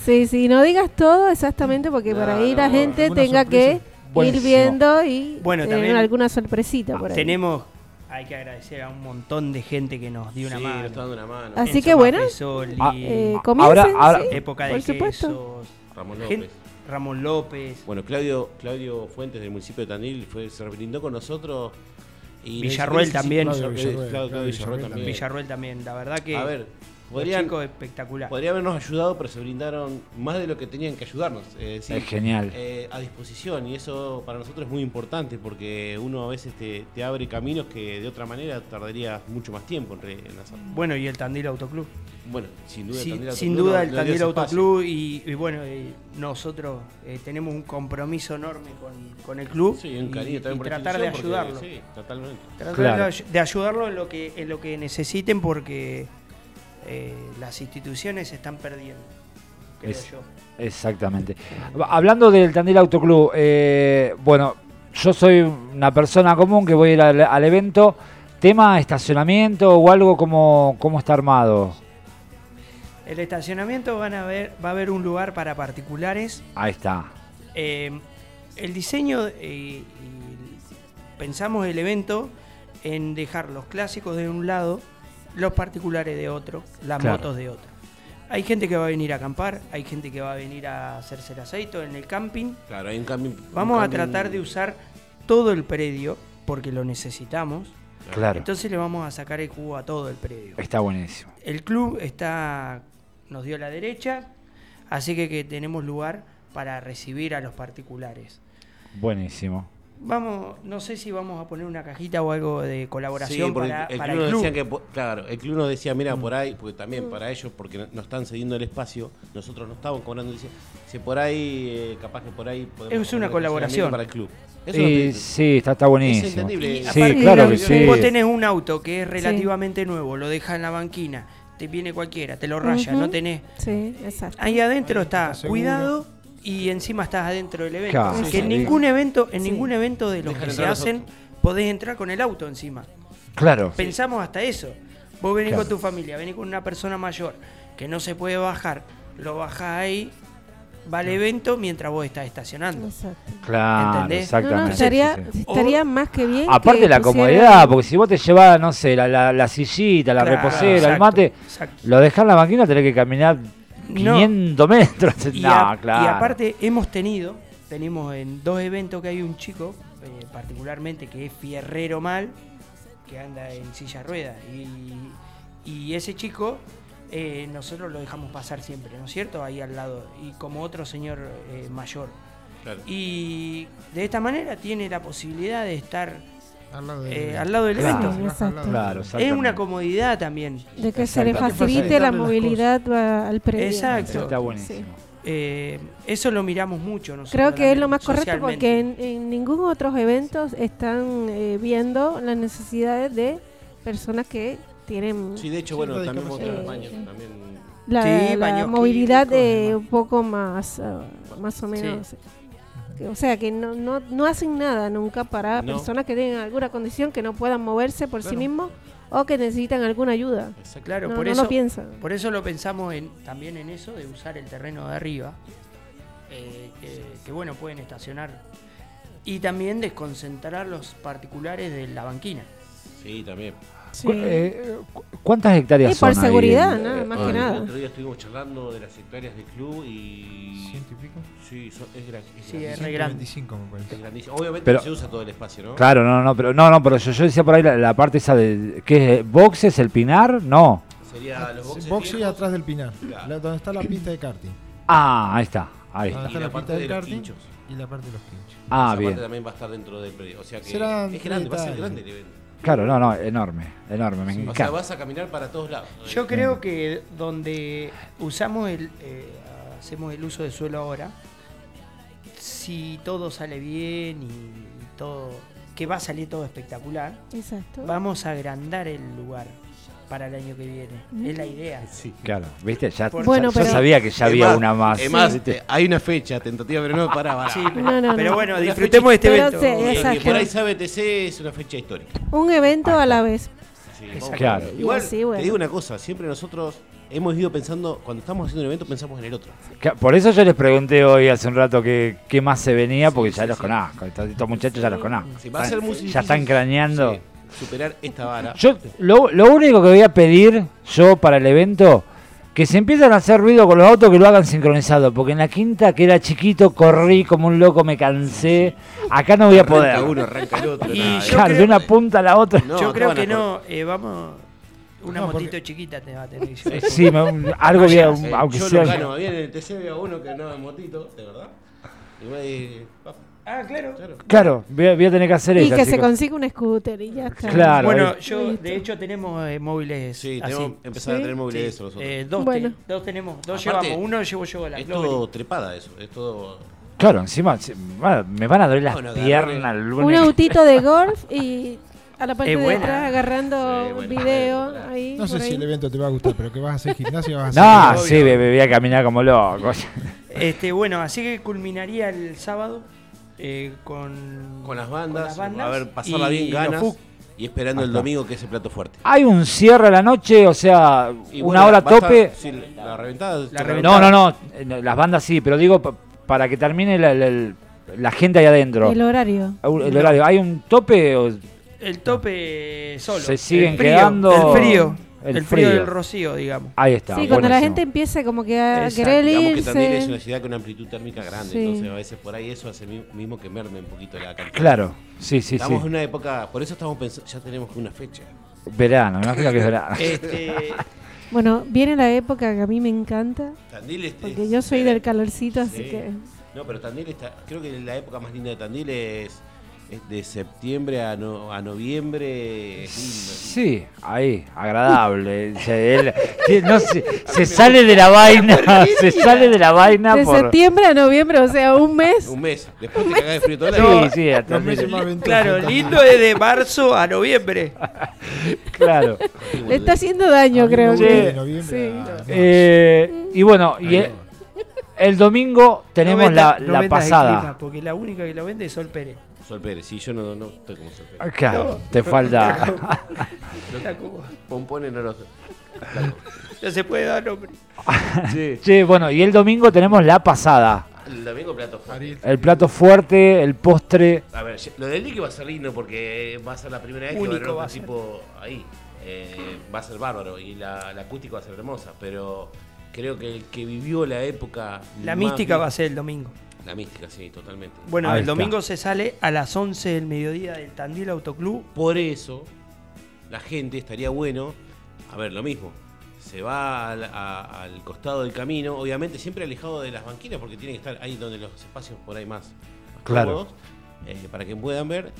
Sí, sí, no digas todo exactamente porque No, por ahí la gente tenga que ir viendo y Bueno, tener también- alguna sorpresita por ahí. Tenemos, hay que agradecer a un montón de gente que nos dio una sí, mano. nos está dando una mano. Así Enzo que bueno. Ah, Eh, Ah, comiencen, ahora- ahora- sí, época de quesos, Ramón López. Ramón López, Bueno, Claudio, Claudio Fuentes del municipio de Tandil fue, se brindó con nosotros. Y Villarruel también. Villarruel, también. La verdad que A ver, un podrían, chico espectacular. podría habernos ayudado, pero se brindaron más de lo que tenían que ayudarnos. eh, sí, Es genial. eh, a disposición y eso para nosotros es muy importante porque uno a veces te, te abre caminos que de otra manera tardaría mucho más tiempo en, re- en hacer. Bueno, y el Tandil Autoclub. Bueno, sin duda, Sí, el Tandil sin Autoclub duda el Tandil. Autoclub y, y bueno, eh, nosotros eh, tenemos un compromiso enorme con, con el club Sí, un y- cariño y, también por la tratar de ayudarlo. porque- Sí, totalmente. Tratar Claro. de ay- de ayudarlo en lo que en lo que necesiten porque eh, las instituciones se están perdiendo. Creo Es- yo. Exactamente. Hablando del Tandil Autoclub, eh, bueno, yo soy una persona común que voy a ir al, al evento. ¿Tema estacionamiento o algo como cómo está armado? El estacionamiento van a ver, va a haber un lugar para particulares. Ahí está. Eh, el diseño eh, y pensamos el evento en dejar los clásicos de un lado, los particulares de otro, las Claro. motos de otro. Hay gente que va a venir a acampar, hay gente que va a venir a hacerse el aceito en el camping. Claro, hay un cambio. un Vamos a tratar de usar todo el predio porque lo necesitamos. Claro. Entonces le vamos a sacar el jugo a todo el predio. Está buenísimo. El club está nos dio la derecha, así que, que tenemos lugar para recibir a los particulares. Buenísimo. Vamos, no sé si vamos a poner una cajita o algo de Sí, colaboración porque para, el para club el nos club. que, claro, el club nos decía, mira, por ahí, porque también para ellos, porque no- nos están cediendo el espacio, nosotros no estamos cobrando, dice, si por ahí, eh, capaz que por ahí podemos Es una colaboración. para el club. Eso Y sí, está, está buenísimo. Es entendible. Sí, aparte, claro que sí. Vos tenés un auto que es relativamente nuevo, lo dejas en la banquina, te viene cualquiera, te lo raya, no tenés. Sí, exacto. Ahí adentro Ahí está cuidado y encima estás adentro del evento. Claro, que en sí. ningún evento, en Sí. ningún evento de los Dejan que se hacen, podés entrar con el auto encima. Claro. Pensamos hasta eso. Vos venís Claro. con tu familia, venís con una persona mayor que no se puede bajar, lo bajás ahí, va al evento mientras vos estás estacionando. Exacto. Claro, ¿Entendés? No, no, exactamente. estaría, sí, sí. estaría más que bien. Aparte que la comodidad, porque si vos te llevas, no sé, la, la, la sillita, la Claro, reposera, el mate, exacto. lo dejás en la máquina, tenés que caminar No. 500 metros. Y, no, a- claro. y aparte hemos tenido, tenemos en dos eventos que hay un chico, eh, particularmente que es fierrero mal, que anda en silla de ruedas. Y, y ese chico eh, nosotros lo dejamos pasar siempre, ¿no es cierto? Ahí al lado. Y como otro señor eh, mayor. Claro. Y de esta manera tiene la posibilidad de estar Al lado del, eh, al lado del Claro. evento. Del- Claro, Es una comodidad también. De que se le facilite la movilidad al predio. Exacto. Está buenísimo. Sí. Eh, eso lo miramos mucho nosotros. Creo que es lo más correcto porque en, en ningún otros eventos están eh, viendo las necesidades de personas que tienen Sí, de hecho, Sí, bueno, también Sí. baños, también. la, Sí, la baños movilidad demás. un poco más, ah, más o menos. que- O sea, que no, no, no hacen nada nunca para No. personas que tienen alguna condición que no puedan moverse por sí mismos o que necesitan alguna ayuda. Exacto. Claro, no, por no eso lo piensan. Por eso lo pensamos en, también en eso, de usar el terreno de arriba, eh, que, que, bueno, pueden estacionar. Y también desconcentrar los particulares de la banquina. Sí, también. Sí. Cu- eh, cu- ¿Cuántas hectáreas Y por son ahí? seguridad, ¿no? Más Ah, que el nada. otro día estuvimos charlando de las hectáreas del club y. ¿Ciento y pico? Sí, son- es, gran, es Sí, es grandísimo. re grande. 125 me parece. Es grandísimo. Obviamente Pero- no se usa todo el espacio, ¿no? Claro, no, no, pero no, no, pero yo, yo decía por ahí la, la parte esa de ¿qué es? boxes, el pinar, no. Sería los boxes. Boxy viejos atrás del Pinar, Claro. la- donde está la pista de karting. Ah, ahí está, ahí está. Y está la la parte pista de los karting y la parte de los pinchos. Ah, Esa bien. parte también va a estar dentro del predio. O sea que Serán es grande, va a ser grande el evento. Claro, no, no, enorme, enorme, me O sea, vas a caminar para todos lados. ¿no? Yo creo que donde usamos el, eh, hacemos el uso de suelo ahora, si todo sale bien y todo, que va a salir todo espectacular, Exacto. vamos a agrandar el lugar para el año que viene. Es la idea. Sí. Claro, ¿viste? Ya, Bueno, ya- yo sabía que ya había más, una más. Es más, ¿viste? eh, hay una fecha tentativa, pero no para, para. Sí, pero, No, no, pero no. bueno, disfrutemos de este Pero evento. sí, Y el exacto. que por ahí sabe TC es una fecha histórica. Un evento a la vez. Sí, Claro. Igual, bueno. te digo una cosa, siempre nosotros hemos ido pensando, cuando estamos haciendo un evento, pensamos en el otro. Por eso yo les pregunté hoy hace un rato qué, qué más se venía, porque Sí, ya sí, los sí. conozco. Estos, muchachos ya los conozco. Sí, va a ser muy ya difícil, están craneando. Superar esta vara. Yo lo, lo único que voy a pedir yo para el evento, que se empiezan a hacer ruido con los autos, que lo hagan sincronizado. Porque en la quinta, que era chiquito, corrí como un loco, me cansé. Acá no voy a poder. Arranca uno, arranca el otro. Y nada, yo eh. Creo- de una punta a la otra. No, Yo creo que no, eh, vamos. Una No, porque- motito chiquita te va a tener que llevar. Sí, me- algo bien, Eh, aunque yo sea. lo gano, había en el TC había uno que andaba en motito, de verdad. Y y- va, Ah, claro. claro. Claro, voy a, voy a tener que hacer Y eso. que se consiga un scooter y ya está. Claro. Bueno, ahí. yo de hecho tenemos eh, móviles Sí, así. tenemos que empezar Sí. a tener móviles de Sí, eso nosotros. eh, dos, Bueno. te- dos tenemos, dos Aparte, llevamos. Uno llevo yo a la es Glory. todo trepada eso, es todo... Claro, encima me van a doler las Bueno, piernas. el Un autito de golf y a la parte de atrás agarrando Sí, video ahí. No sé si el evento te va a gustar, pero que vas a hacer gimnasia vas a No, hacer. sí, me, me voy a caminar como loco. Este, bueno, así que culminaría el sábado eh, con, Con las bandas, con las bandas a ver, pasarla y bien ganas y esperando el domingo que es el plato fuerte. Hay un cierre a la noche, o sea, Y una bueno, hora a tope. sí, la reventada. La se reventada. No, no, no, las bandas sí, pero digo pa- para que termine la, la- la gente ahí adentro. El horario. El horario. ¿Hay un tope o El tope solo. se siguen el frío, quedando? El frío. El El, frío frío. del rocío, digamos. Ahí está. sí, cuando la buenísimo. gente empieza como que a Exacto. querer Digamos que Tandil es irse. una ciudad con una amplitud térmica grande, Sí. entonces a veces por ahí eso hace mi- mismo que merme un poquito la cantidad. Claro, sí, sí, Estamos sí. en una época, por eso estamos pensando, ya tenemos una fecha. Verano, me imagino que es verano. Este, Bueno, viene la época que a mí me encanta, Tandil es, porque es- yo soy del calorcito, así sí. que... No, pero Tandil está, creo que la época más linda de Tandil es de septiembre a, no- a noviembre. Sí, ahí, agradable. Se, él- sí, no, se, se sale de la vaina, se sale de la vaina De por... septiembre a noviembre, o sea, un mes. Un mes, después te de frío todo el Sí, año. sí, hasta meses más ventosos claro, lindo es de marzo a noviembre. claro. Le está haciendo daño, creo Sí. que. Sí. a marzo. Eh, y bueno, y el, el domingo tenemos No la, la el pasada. porque la única que lo vende es Sol Pérez. Sol Pérez, sí, yo no, no estoy como Sol Pérez. Claro, te falta. Pompones no los. No se puede dar nombre. Sí. Che, bueno, y el domingo tenemos la pasada. El domingo plato fuerte. El plato fuerte, el postre. A ver, lo del Lique va a ser lindo porque va a ser la primera vez que va a Único ser. tipo ahí. Eh, va a ser bárbaro y la, la acústica va a ser hermosa, pero creo que el que vivió la época. La mística va a ser el domingo. La mística, sí, totalmente. Bueno, Ahí el está. domingo se sale a las 11 del mediodía del Tandil Autoclub. Por eso, la gente estaría bueno. A ver, lo mismo. Se va al, a- al costado del camino, obviamente siempre alejado de las banquinas porque tiene que estar ahí donde los espacios por ahí más, más Claro. cómodos, eh, para que puedan ver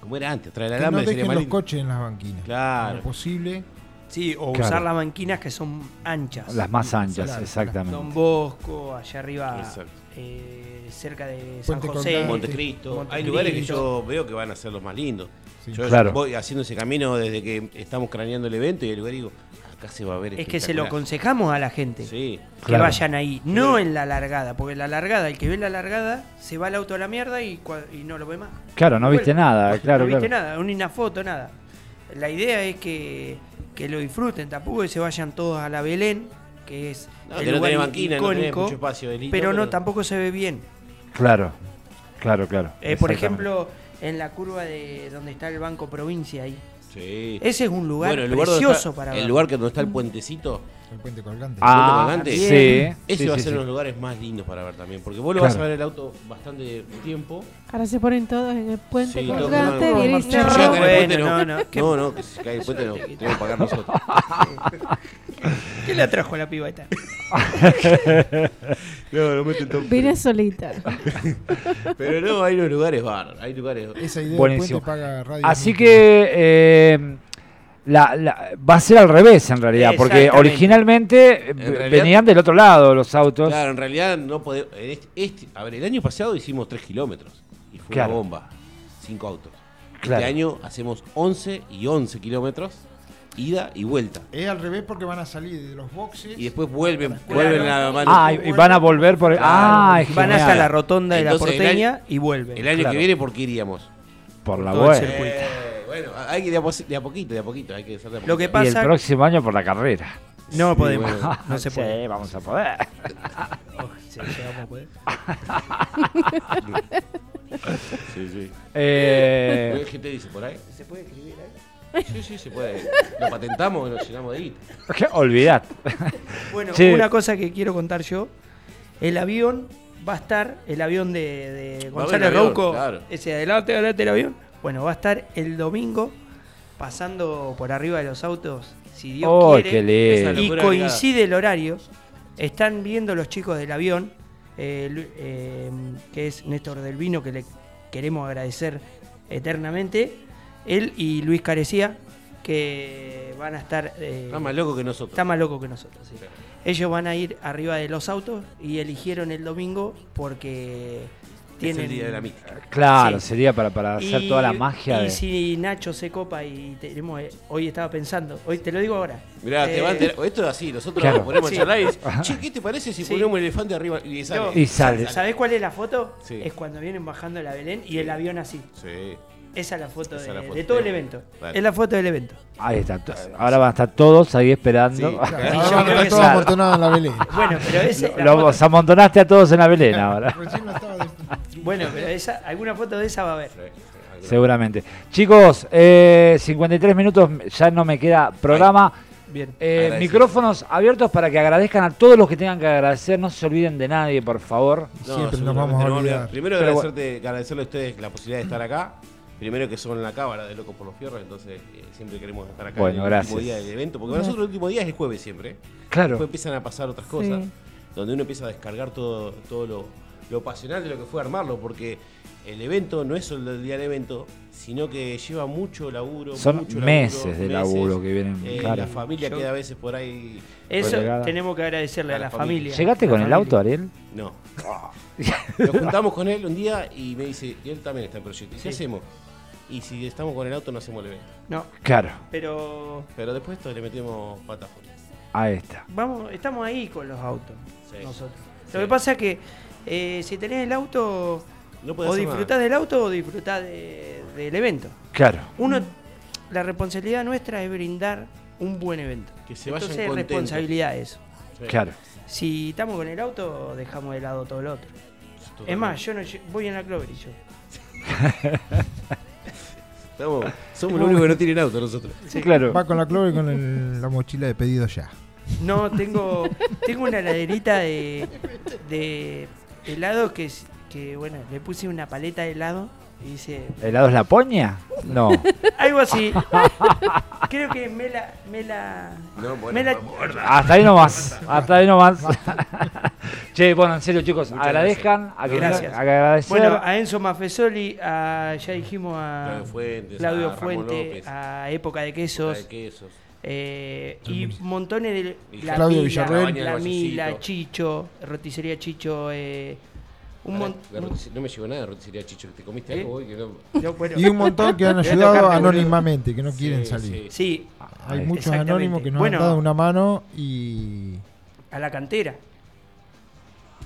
como era antes, traer el Que no alambre sería dejen más los lindo. coches en las banquinas. Claro. Lo posible. Sí, o Claro. usar las banquinas que son anchas. Las más anchas, Claro, exactamente. Don Bosco, allá arriba, Exacto. Eh, cerca de San Puente José. Montecristo. Hay lugares que yo veo que van a ser los más lindos. Sí. Yo Claro. voy haciendo ese camino desde que estamos craneando el evento y el lugar digo, acá se va a ver Es que se lo aconsejamos a la gente. Sí. Que Claro. vayan ahí, no en la largada, porque la largada, el que ve la largada, se va al auto a la mierda y, cua- y no lo ve más. Claro, no viste nada, claro, no viste claro. nada, ni una foto, nada. La idea es que, que lo disfruten, tampoco que se vayan todos a la Belén, que es No, el lugar no icónico, mucho espacio de lindo, pero no, tampoco se ve bien. Claro, claro, claro. Eh, por ejemplo, en la curva de donde está el Banco Provincia ahí. Sí. Ese es un lugar bueno, el lugar donde precioso está, para el ver. lugar que donde está el puentecito, El puente colgante. Ah, Colgante. sí. Ese sí, va a ser sí. uno de los lugares más lindos para ver también, porque vos lo vas a ver el auto bastante tiempo. Ahora se ponen todos en el puente Sí, todos colgante, no, no, y no, se no, el no. no, no, que- No, no, que si cae el puente no, tenemos que pagar nosotros. ¿Qué le atrajo a la piba esta? No, no meten todo. Vine solita. Pero no, hay unos lugares bárbaros, hay lugares. Esa idea Buenísimo. puente paga radio. Así que eh, la, la- va a ser al revés en realidad, porque originalmente realidad- venían del otro lado los autos. Claro, en realidad no podemos. Este, este- a ver, el año pasado hicimos 3 kilómetros y fue Claro. una bomba. 5 autos. Claro. Este año hacemos 11 y 11 kilómetros. Ida y vuelta. Es al revés porque van a salir de los boxes. Y después vuelven, vuelven a mano. Ah, y, y van a volver por. Claro. Ah, es Van hasta genial. la rotonda de la el porteña año- y vuelven. el año claro. que viene, ¿por qué iríamos? por la el vuelta. Eh, bueno, hay que de a, pos- de a poquito, de a poquito, hay que hacer de a Lo que. Y el pasa- próximo año por la carrera. No Sí, podemos, bueno. no se puede. Sí, vamos a poder. Oh, sí, llegamos a poder. Sí, sí. Eh, ¿Qué te dice por ahí? ¿Se puede escribir ahí? Sí, sí, se puede. Lo patentamos y nos llenamos de guita. ¿qué? Olvidad. Bueno, Sí. una cosa que quiero contar yo. El avión va a estar, el avión de, de González Rouco, claro. ese adelante, adelante el avión. Bueno, va a estar el domingo pasando por arriba de los autos, si Dios Oh, quiere. qué lindo. Esa y coincide el horario. Están viendo los chicos del avión, eh, eh, que es Néstor del Vino, que le queremos agradecer eternamente. Él y Luis Carecía, que van a estar. eh, Está más loco que nosotros. está más loco que nosotros. sí. Ellos van a ir arriba de los autos y eligieron el domingo porque Es tienen. el día de la mística. Claro, Sí. sería para, para hacer Y- toda la magia Y de. si Nacho se copa y tenemos. eh, Hoy estaba pensando, hoy te lo digo ahora. Mirá, te Eh, va a enterar- Esto es así, nosotros Claro. nos ponemos Sí. a charlar y che, ¿qué te parece si Sí. ponemos un elefante arriba y sale? No, Y sale. ¿Sabés cuál es la foto? Sí. Es cuando vienen bajando la Belén y el avión así. Sí. Esa es la foto, de, es la foto. de todo el evento. Vale. Es la foto del evento. Ahí está. Ahora van a estar todos ahí esperando. Sí. Claro, Y yo ahora creo está que todo sí. amontonado en la Belén. Bueno, pero foto- Los amontonaste a todos en la Belén ahora. Bueno, pero esa, alguna foto de esa va a haber. Sí, sí, algo. Seguramente. Chicos, eh, 53 minutos, ya no me queda programa. Bien. Eh, micrófonos abiertos para que agradezcan a todos los que tengan que agradecer. No se olviden de nadie, por favor. No, Siempre nos vamos a no olvidar. Primero agradecerte, agradecerle a ustedes la posibilidad de estar acá. Primero que son la cámara de Locos por los Fierros, entonces eh, siempre queremos estar acá Bueno, en el gracias. último día del evento, porque para nosotros el último día es el jueves siempre. Claro. Después empiezan a pasar otras cosas, Sí. donde uno empieza a descargar todo, todo lo, lo pasional de lo que fue armarlo, porque el evento no es solo el día del evento, sino que lleva mucho laburo. Son mucho laburo, meses de laburo que vienen. Eh, claro. La familia Yo- queda a veces por ahí. Eso Relegada. tenemos que agradecerle a, A la familia. familia. ¿Llegaste La con el auto, Ariel? No. Nos juntamos con él un día y me dice, y él también está en proyecto. ¿Y qué hacemos? Y si estamos con el auto no hacemos el evento. No, Claro, pero Pero después esto le metemos patas ahí está. vamos, estamos ahí con los autos Sí. nosotros. Sí. Lo que pasa es que eh, si tenés el auto, No o disfrutás del auto o disfrutás de- del evento. Claro. Uno, la responsabilidad nuestra es brindar un buen evento. Que se vayan Entonces es contentos. responsabilidad eso. Sí. Claro. Si estamos con el auto, dejamos de lado todo lo otro. Totalmente. Es más, yo no voy en la Clover y yo. Estamos- somos los únicos que no tienen auto nosotros. Sí, claro. Va con la cloro y con el- la mochila de pedido ya. No, tengo, tengo una laderita de, de helado que, es- que, bueno, le puse una paleta de helado y dice ¿Helado es la poña? No. algo así. Creo que me la, me la, No, bueno, me la- vamos. Hasta ahí nomás. Hasta ahí nomás. Che, bueno, en serio, chicos, Muchas agradezcan. Gracias. a agradecer. Bueno, a Enzo Mafesoli, a, ya dijimos a Claudio Fuentes, Claudio a Fuente, López, a Época de Quesos, de quesos. eh, y montones de Y la Claudio Mila, Villarreal. la Mila. Chicho, Roticería Chicho, eh, un la roticería- No me llegó nada de roticería Chicho. ¿Te comiste ¿Eh? algo hoy? Que no... Y un montón que han ayudado anónimamente, que no quieren salir. sí. Sí, Hay muchos anónimos que nos Bueno. han dado una mano y. a la cantera.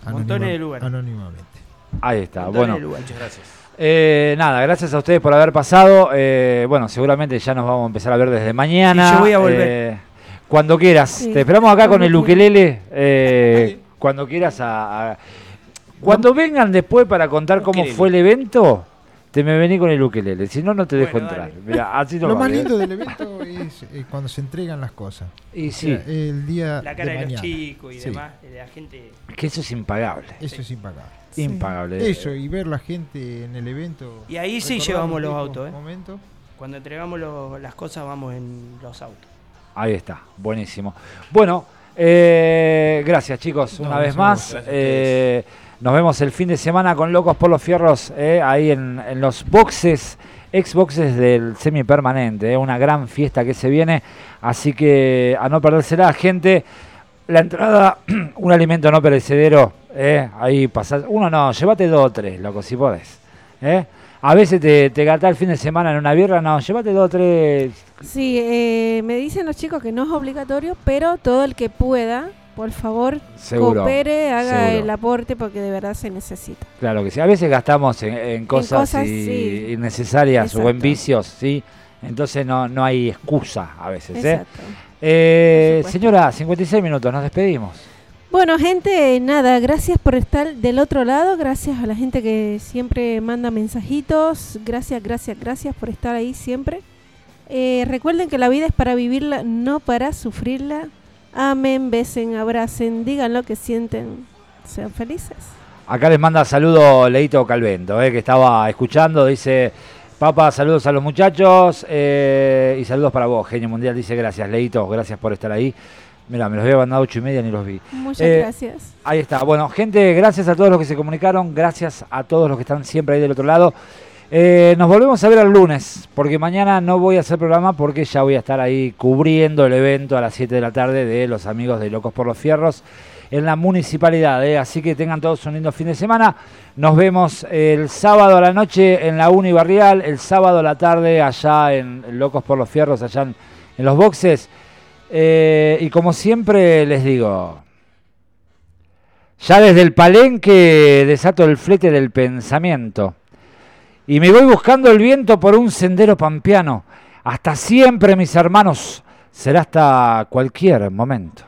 Montones de lugares. Anónimamente. Ahí está. montones Bueno, de lugares. Muchas gracias. eh, nada, gracias a ustedes por haber pasado. Eh, bueno, seguramente ya nos vamos a empezar a ver desde mañana. Sí, yo voy a volver. Eh, cuando quieras. Sí, Te esperamos acá con el ukelele. eh, cuando quieras. A, a- Cuando vengan después para contar cómo Ukelele. fue el evento, te me vení con el ukelele. Si no, no te dejo Bueno, entrar. Mirá, así no Lo va, más lindo del evento es eh, cuando se entregan las cosas. Y O sí, sea, el día La cara de, de los chicos y Sí. demás, de la gente. que eso es impagable. Eso es impagable. Sí. Impagable. Eso, y ver la gente en el evento. Y ahí sí llevamos los autos, ¿eh? momentos. Cuando entregamos lo- las cosas, vamos en los autos. Ahí está, buenísimo. Bueno, eh, gracias chicos, No, una vez más. Eh, nos vemos el fin de semana con Locos por los Fierros, eh, ahí en, en los boxes, ex boxes del semipermanente, eh, una gran fiesta que se viene. Así que a no perdérsela, gente. La entrada, un alimento no perecedero, eh, ahí pasás. Uno no, llévate dos o tres, loco, si podés. ¿eh? A veces te, te gastás el fin de semana en una birra, no, llévate dos o tres. Sí, eh, me dicen los chicos que no es obligatorio, pero todo el que pueda, por favor, Seguro, coopere, haga seguro. el aporte porque de verdad se necesita. Claro que sí. A veces gastamos en, en cosas, cosas, y- sí. innecesarias o en vicios, ¿sí? Entonces no, no hay excusa a veces, ¿eh? Exacto. Eh, señora, 56 minutos, nos despedimos. Bueno, gente, nada, gracias por estar del otro lado, gracias a la gente que siempre manda mensajitos, gracias, gracias, gracias por estar ahí siempre. Eh, recuerden que la vida es para vivirla, no para sufrirla. Amen, besen, abracen, digan lo que sienten, sean felices. Acá les manda saludo Leito Calvento, eh, que estaba escuchando. Dice, papá, saludos a los muchachos eh, y saludos para vos, genio mundial. Dice, gracias Leito, gracias por estar ahí. Mira, me los había mandado ocho y media ni los vi. Muchas Eh, gracias. Ahí está. Bueno, gente, gracias a todos los que se comunicaron, gracias a todos los que están siempre ahí del otro lado. Eh, nos volvemos a ver el lunes, porque mañana no voy a hacer programa porque ya voy a estar ahí cubriendo el evento a las 7 de la tarde de los amigos de Locos por los Fierros en la municipalidad. eh. Así que tengan todos un lindo fin de semana. Nos vemos el sábado a la noche en la Uni Barrial, el sábado a la tarde allá en Locos por los Fierros, allá en, los boxes. Eh, y como siempre les digo, ya desde el palenque desato el flete del pensamiento. Y me voy buscando el viento por un sendero pampeano. Hasta siempre, mis hermanos. Será hasta cualquier momento.